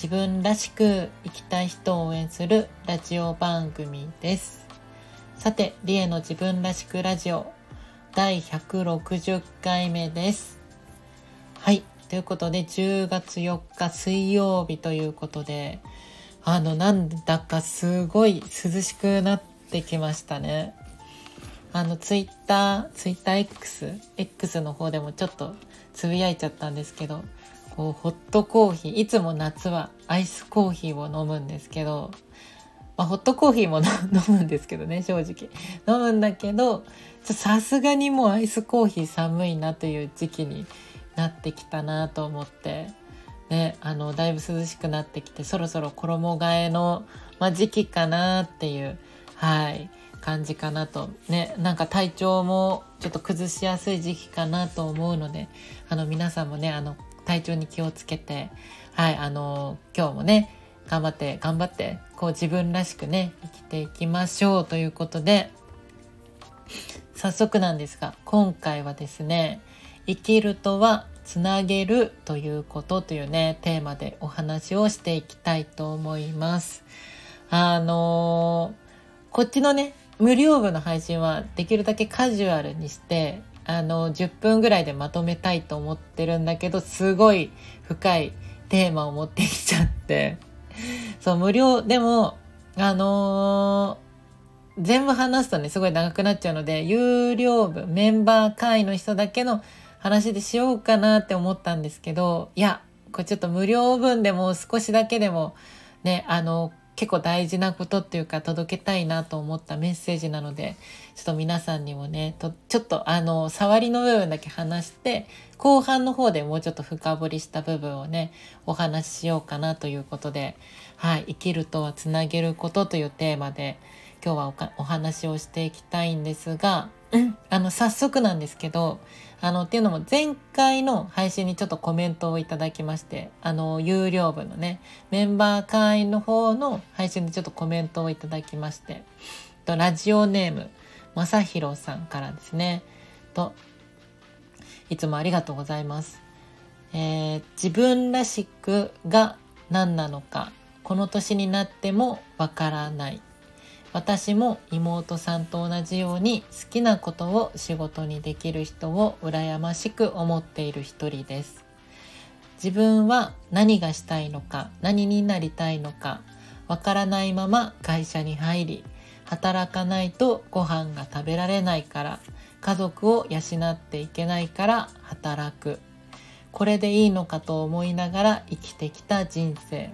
自分らしく生きたい人を応援するラジオ番組ですさてリエの自分らしくラジオ第160回目です。はい。ということで、10月4日水曜日ということで、あの、なんだかすごい涼しくなってきましたね。あの、ツイッター、ツイッター X、X の方でもちょっとつぶやいちゃったんですけど、こう、ホットコーヒー、いつも夏はアイスコーヒーを飲むんですけど、まあ、ホットコーヒーも 飲むんですけどね正直。飲むんだけどさすがにもうアイスコーヒー寒いなという時期になってきたなと思ってねあのだいぶ涼しくなってきてそろそろ衣替えの、まあ、時期かなっていうはい感じかなと。ねなんか体調もちょっと崩しやすい時期かなと思うのであの皆さんもねあの体調に気をつけてはいあの今日もね頑張って頑張ってこう自分らしくね生きていきましょうということで早速なんですが今回はですね生きるとはつなげるということというねテーマでお話をしていきたいと思います。あのー、こっちのね無料部の配信はできるだけカジュアルにしてあの10分ぐらいでまとめたいと思ってるんだけどすごい深いテーマを持ってきちゃって。そう、無料、でも、あのー、全部話すとね、すごい長くなっちゃうので、有料部、メンバー会の人だけの話でしようかなって思ったんですけど、いや、これちょっと無料分でも少しだけでも、ね、あの、結構大事なことっていうか届けたいなと思ったメッセージなのでちょっと皆さんにもねとちょっとあの触りの部分だけ話して後半の方でもうちょっと深掘りした部分をねお話ししようかなということではい生きるとはつなげることというテーマで今日はお話をしていきたいんですが、あの早速なんですけどあのっていうのも前回の配信にちょっとコメントをいただきましてあの有料部のねメンバー会員の方の配信でちょっとコメントをいただきましてとラジオネームまさひろさんからですね。といつもありがとうございます、えー、自分らしくが何なのかこの年になってもわからない。私も妹さんと同じように好きなことを仕事にできる人を羨ましく思っている一人です。自分は何がしたいのか何になりたいのかわからないまま会社に入り働かないとご飯が食べられないから家族を養っていけないから働くこれでいいのかと思いながら生きてきた人生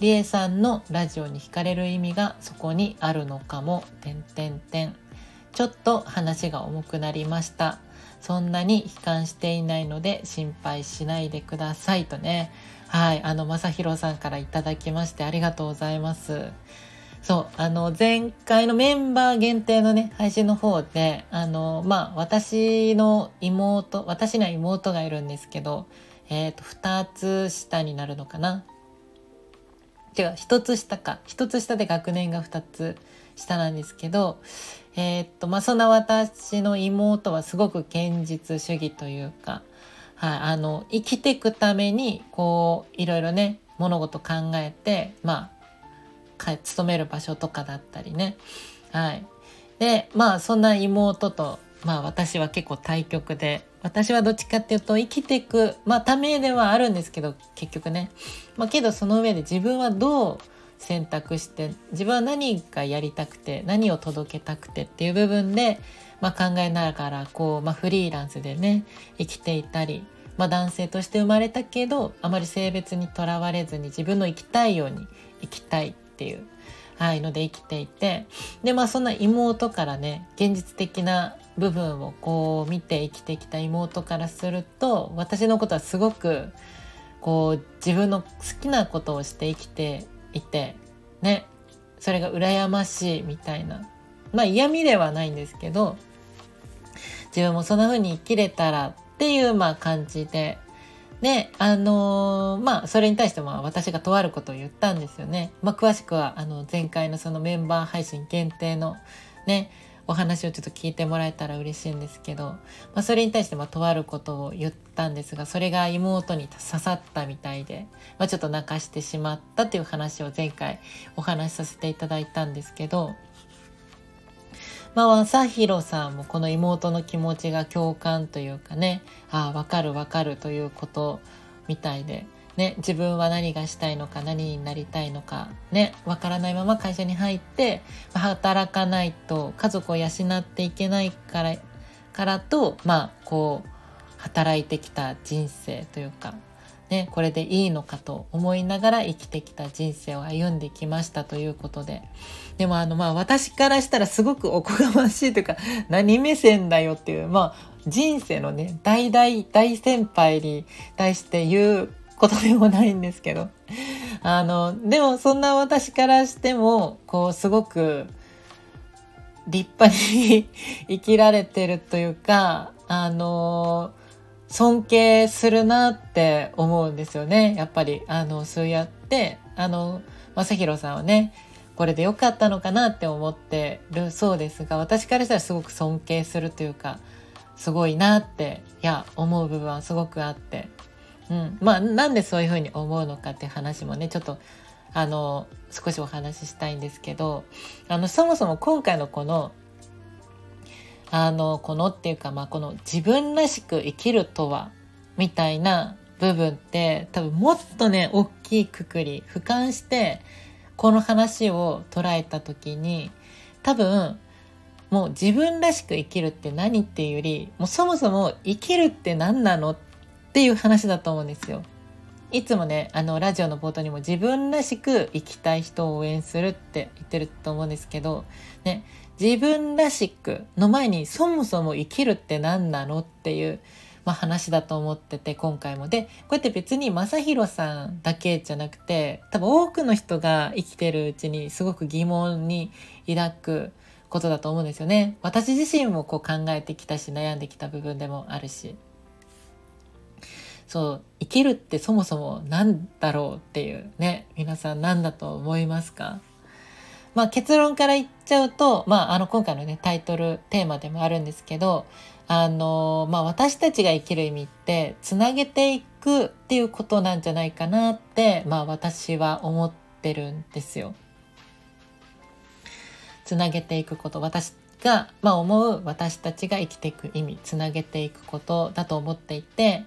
りえさんのラジオに惹かれる意味がそこにあるのかも、てんてんてん。ちょっと話が重くなりました。そんなに悲観していないので心配しないでくださいとね。はい、あの、まさひろさんからいただきましてありがとうございます。そう、あの、前回のメンバー限定のね、配信の方で、あの、まあ、私の妹、私には妹がいるんですけど、えっ、ー、と、二つ下になるのかな。違う一つ下か。一つ下で学年が2つ下なんですけどえー、っとまあそんな私の妹はすごく現実主義というか、はい、あの生きていくためにこういろいろね物事考えてまあ勤める場所とかだったりね。はい。でまあそんな妹とまあ私は結構対局で私はどっちかっていうと生きていくまあためではあるんですけど結局ね。まあけどその上で自分はどう選択して自分は何がやりたくて何を届けたくてっていう部分で、まあ、考えながらこう、まあ、フリーランスでね生きていたり、まあ、男性として生まれたけどあまり性別にとらわれずに自分の生きたいように生きたいっていうはい、ので生きていて。でまあそんな妹からね現実的な部分をこう見て生きてきた妹からすると私のことはすごくこう自分の好きなことをして生きていてね。それが羨ましいみたいな。まあ嫌味ではないんですけど自分もそんな風に生きれたらっていうまあ感じでで、あのー、まあ、それに対しても私がとあることを言ったんですよね。まあ、詳しくは、あの、前回のそのメンバー配信限定のね、お話をちょっと聞いてもらえたら嬉しいんですけど、まあ、それに対してまとあることを言ったんですがそれが妹に刺さったみたいで、まあ、ちょっと泣かしてしまったっていう話を前回お話しさせていただいたんですけどまあ、朝弘さんもこの妹の気持ちが共感というかね、ああ、わかるわかるということみたいで、ね、自分は何がしたいのか、何になりたいのか、ね、わからないまま会社に入って、働かないと家族を養っていけないから、からと、まあ、こう、働いてきた人生というか、ね、これでいいのかと思いながら生きてきた人生を歩んできましたということで。でもあのまあ私からしたらすごくおこがましいというか 何目線だよっていうまあ人生のね大大大先輩に対して言うことでもないんですけどあのでもそんな私からしてもこうすごく立派に 生きられてるというかあの尊敬するなって思うんですよね。やっぱり、あの、そうやって、あの、正宏さんはね、これで良かったのかなって思ってるそうですが、私からしたらすごく尊敬するというか、すごいなって、いや、思う部分はすごくあって、うん。まあ、なんでそういうふうに思うのかっていう話もね、ちょっと、あの、少しお話ししたいんですけど、あの、そもそも今回のこのあの、このっていうか、まあ、この自分らしく生きるとは、みたいな部分って、多分もっとね、大きいくくり、俯瞰して、この話を捉えた時に、多分、もう自分らしく生きるって何っていうより、もうそもそも生きるって何なのっていう話だと思うんですよ。いつもね、あの、ラジオの冒頭にも自分らしく生きたい人を応援するって言ってると思うんですけど、ね、自分らしくの前にそもそも生きるって何なのっていう、まあ、話だと思ってて今回もでこうやって別に正弘さんだけじゃなくて多分多くの人が生きてるうちにすごく疑問に抱くことだと思うんですよね。私自身もこう考えてきたし悩んできた部分でもあるし。そう生きるってそもそも何だろうっていうね皆さん何だと思いますか？まあ、結論から言っちゃうと、まあ、あの今回のねタイトルテーマでもあるんですけどあの、まあ、私たちが生きる意味ってつなげていくっていうことなんじゃないかなって、まあ、私は思ってるんですよ。つなげていくこと私が、まあ、思う私たちが生きていく意味つなげていくことだと思っていて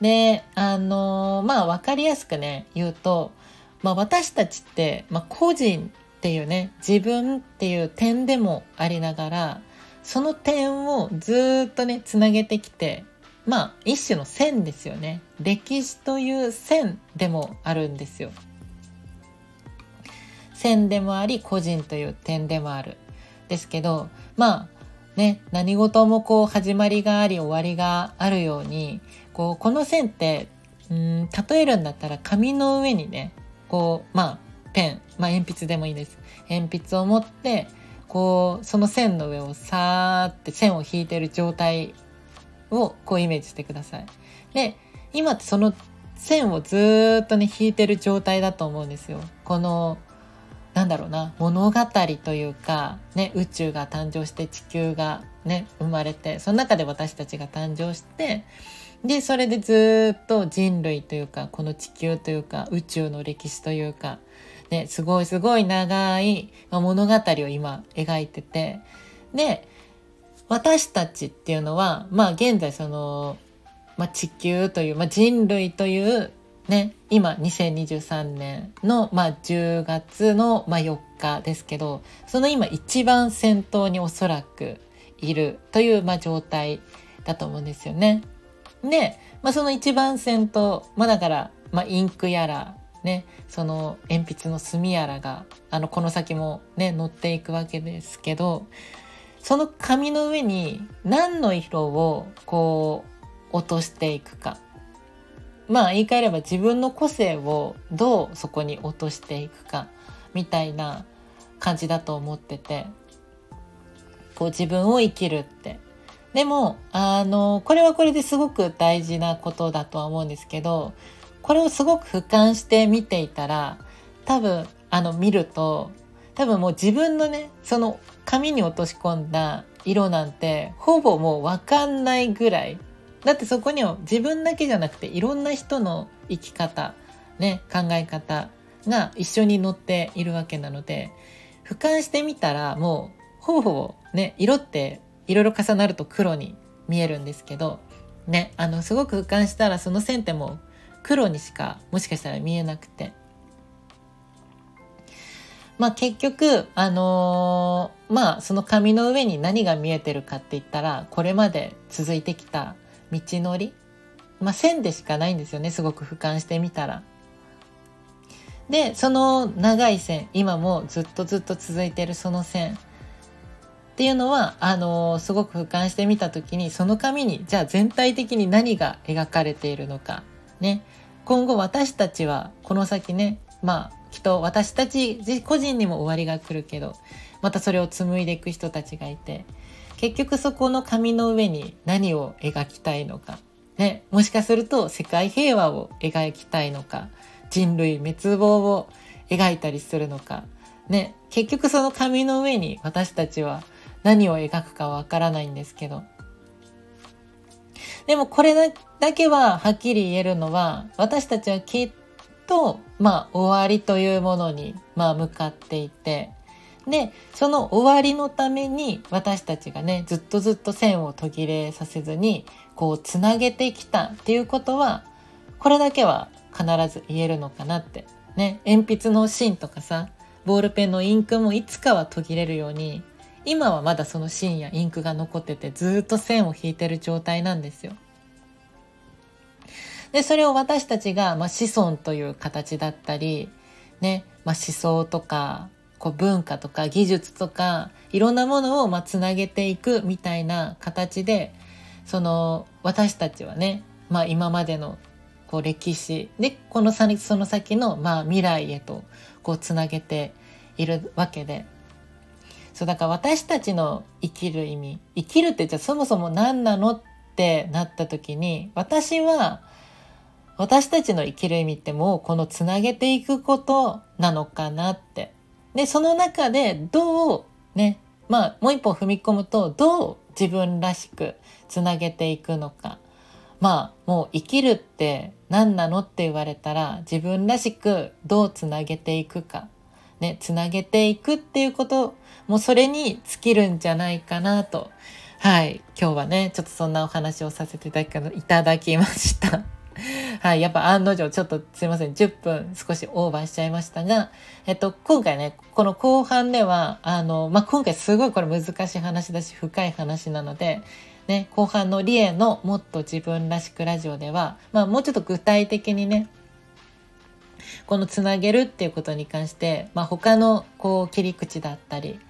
であのまあ分かりやすくね言うと、まあ、私たちって、まあ、個人っていうね自分っていう点でもありながらその点をずっとねつなげてきてまあ一種の線ですよね。歴史という線でもあるんですよ。線でもあり個人という点でもある。ですけどまあね何事もこう始まりがあり終わりがあるようにこうこの線ってうん例えるんだったら紙の上にねこうまあペン、まあ、鉛筆でもいいです。鉛筆を持って、こう、その線の上をさーって線を引いてる状態をこうイメージしてください。で、今ってその線をずっとね、引いてる状態だと思うんですよ。この、なんだろうな、物語というか、ね、宇宙が誕生して地球がね、生まれて、その中で私たちが誕生して、で、それでずっと人類というか、この地球というか、宇宙の歴史というか、ね、すごいすごい長い物語を今描いてて、で、私たちっていうのは、まあ現在その、まあ、地球という、まあ、人類というね、今2023年の、まあ、10月の、まあ、4日ですけど、その今一番先頭におそらくいるという、まあ、状態だと思うんですよね。で、まあ、その一番先頭、まあ、だから、まあ、インクやらね、その鉛筆の墨やらがあのこの先もね乗っていくわけですけどその紙の上に何の色をこう落としていくか。まあ言い換えれば自分の個性をどうそこに落としていくかみたいな感じだと思ってて。こう自分を生きるって。でもあのこれはこれですごく大事なことだとは思うんですけどこれをすごく俯瞰して見ていたら多分あの見ると多分もう自分のねその紙に落とし込んだ色なんてほぼもう分かんないぐらい。だってそこには自分だけじゃなくていろんな人の生き方ね考え方が一緒に載っているわけなので俯瞰してみたらもうほぼほぼね色っていろいろ重なると黒に見えるんですけどねあのすごく俯瞰したらその線ってもう黒にしかもしかしたら見えなくて。まあ結局、あのー、まあその紙の上に何が見えてるかって言ったら、これまで続いてきた道のり、まあ線でしかないんですよね、すごく俯瞰してみたら。で、その長い線、今もずっとずっと続いてるその線。っていうのは、あのー、すごく俯瞰してみた時に、その紙に、じゃあ全体的に何が描かれているのか、ね。今後私たちはこの先ね、まあきっと私たち個人にも終わりが来るけどまたそれを紡いでいく人たちがいて結局そこの紙の上に何を描きたいのか、ね、もしかすると世界平和を描きたいのか人類滅亡を描いたりするのか、ね、結局その紙の上に私たちは何を描くかわからないんですけどでもこれだけははっきり言えるのは私たちはきっと、まあ、終わりというものに、まあ、向かっていて、で、その終わりのために私たちがね、ずっとずっと線を途切れさせずに、こう、つなげてきたっていうことは、これだけは必ず言えるのかなって。ね、鉛筆の芯とかさ、ボールペンのインクもいつかは途切れるように、今はまだその芯やインクが残っててずっと線を引いてる状態なんですよ。で、それを私たちが、まあ、子孫という形だったり、ね、まあ、思想とか、こう文化とか技術とか、いろんなものを、まあ、つなげていくみたいな形で、その、私たちはね、まあ、今までの、こう、歴史で、この先、その先の、まあ、未来へと、こう、つなげているわけで、そう、だから私たちの生きる意味、生きるってじゃあそもそも何なのってなった時に、私は、私たちの生きる意味ってもうこのつなげていくことなのかなって。で、その中でどうね、まあもう一歩踏み込むとどう自分らしくつなげていくのか。まあもう生きるって何なのって言われたら自分らしくどうつなげていくか。ね、つなげていくっていうこと、もそれに尽きるんじゃないかなと。はい。今日はね、ちょっとそんなお話をさせていただきました。はい、やっぱ案の定ちょっとすいません、10分少しオーバーしちゃいましたが、えっと、今回ね、この後半では、あの、まあ、今回すごいこれ難しい話だし、深い話なので、ね、後半のリエのもっと自分らしくラジオでは、まあ、もうちょっと具体的にね、このつなげるっていうことに関して、まあ、他のこう切り口だったり、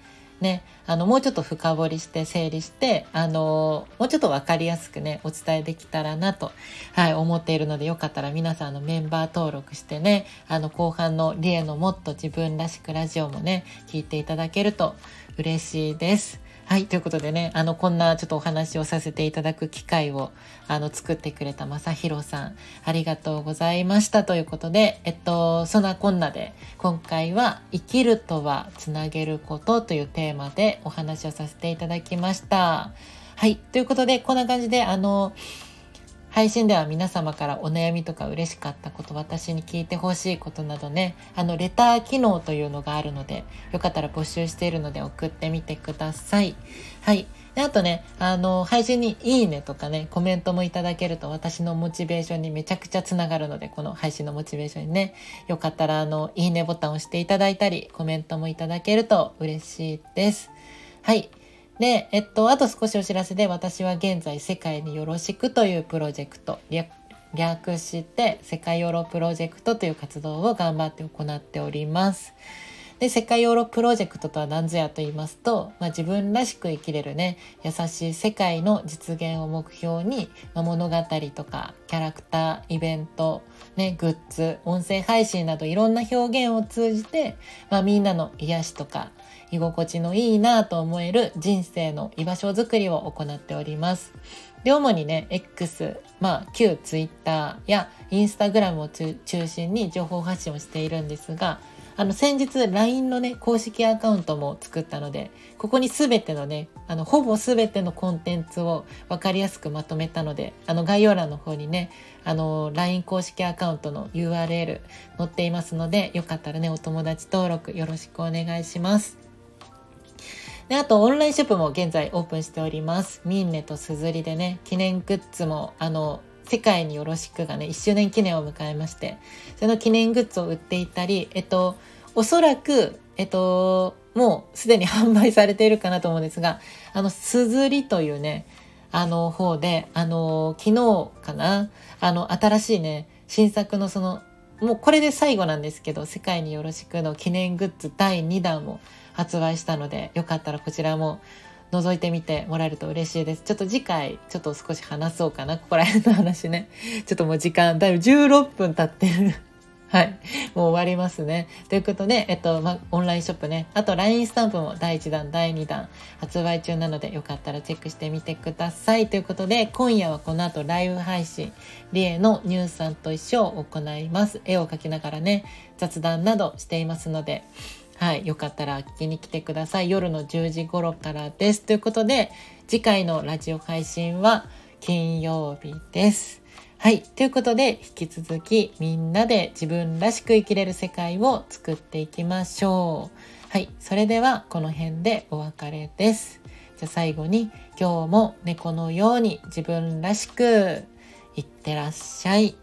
ね、あの、もうちょっと深掘りして整理して、あの、もうちょっとわかりやすくね、お伝えできたらなと、はい、思っているので、よかったら皆さんのメンバー登録してね、あの、後半のリエのもっと自分らしくラジオもね、聞いていただけると嬉しいです。はい。ということでね、あの、こんなちょっとお話をさせていただく機会を、あの、作ってくれたまさひろさん、ありがとうございましたということで、えっと、そんなこんなで、今回は、生きるとはつなげることというテーマでお話をさせていただきました。はい。ということで、こんな感じで、あの、配信では皆様からお悩みとか嬉しかったこと、私に聞いてほしいことなどね、あの、レター機能というのがあるので、よかったら募集しているので送ってみてください。はい。であとね、あの、配信にいいねとかね、コメントもいただけると私のモチベーションにめちゃくちゃつながるので、この配信のモチベーションにね、よかったらあの、いいねボタンを押していただいたり、コメントもいただけると嬉しいです。はい。で、えっと、あと少しお知らせで、私は現在、世界によろしくというプロジェクト、略して、世界ヨーロプロジェクトという活動を頑張って行っております。で世界ヨーロプロジェクトとは何ぞやと言いますと、まあ、自分らしく生きれるね優しい世界の実現を目標に、まあ、物語とかキャラクターイベント、ね、グッズ音声配信などいろんな表現を通じて、まあ、みんなの癒しとか居心地のいいなと思える人生の居場所づくりを行っております。で主にね X、まあ、旧 Twitter や Instagram を中心に情報発信をしているんですがあの先日 LINE のね公式アカウントも作ったのでここに全てのねあのほぼ全てのコンテンツを分かりやすくまとめたのであの概要欄の方にねあの LINE 公式アカウントの URL 載っていますのでよかったらねお友達登録よろしくお願いします。で、あとオンラインショップも現在オープンしております。ミンネとスズリでね、記念グッズも、あの、世界によろしくがね、1周年記念を迎えまして、その記念グッズを売っていたり、えっと、おそらく、えっと、もうすでに販売されているかなと思うんですが、あの、すずりというね、あの方で、あの、昨日かな、あの、新しいね、新作のその、もうこれで最後なんですけど、世界によろしくの記念グッズ第2弾も発売したので、よかったらこちらも覗いてみてもらえると嬉しいです。ちょっと次回、ちょっと少し話そうかな。ここら辺の話ね。ちょっともう時間、だいぶ16分経ってる。はい。もう終わりますね。ということで、えっと、ま、オンラインショップね。あと、LINE スタンプも第1弾、第2弾発売中なので、よかったらチェックしてみてください。ということで、今夜はこの後ライブ配信、リエのニュースさんと一緒を行います。絵を描きながらね、雑談などしていますので、はい。よかったら聞きに来てください。夜の10時頃からです。ということで、次回のラジオ配信は金曜日です。はい。ということで、引き続きみんなで自分らしく生きれる世界を作っていきましょう。はい。それでは、この辺でお別れです。じゃあ最後に、今日も猫のように自分らしくいってらっしゃい。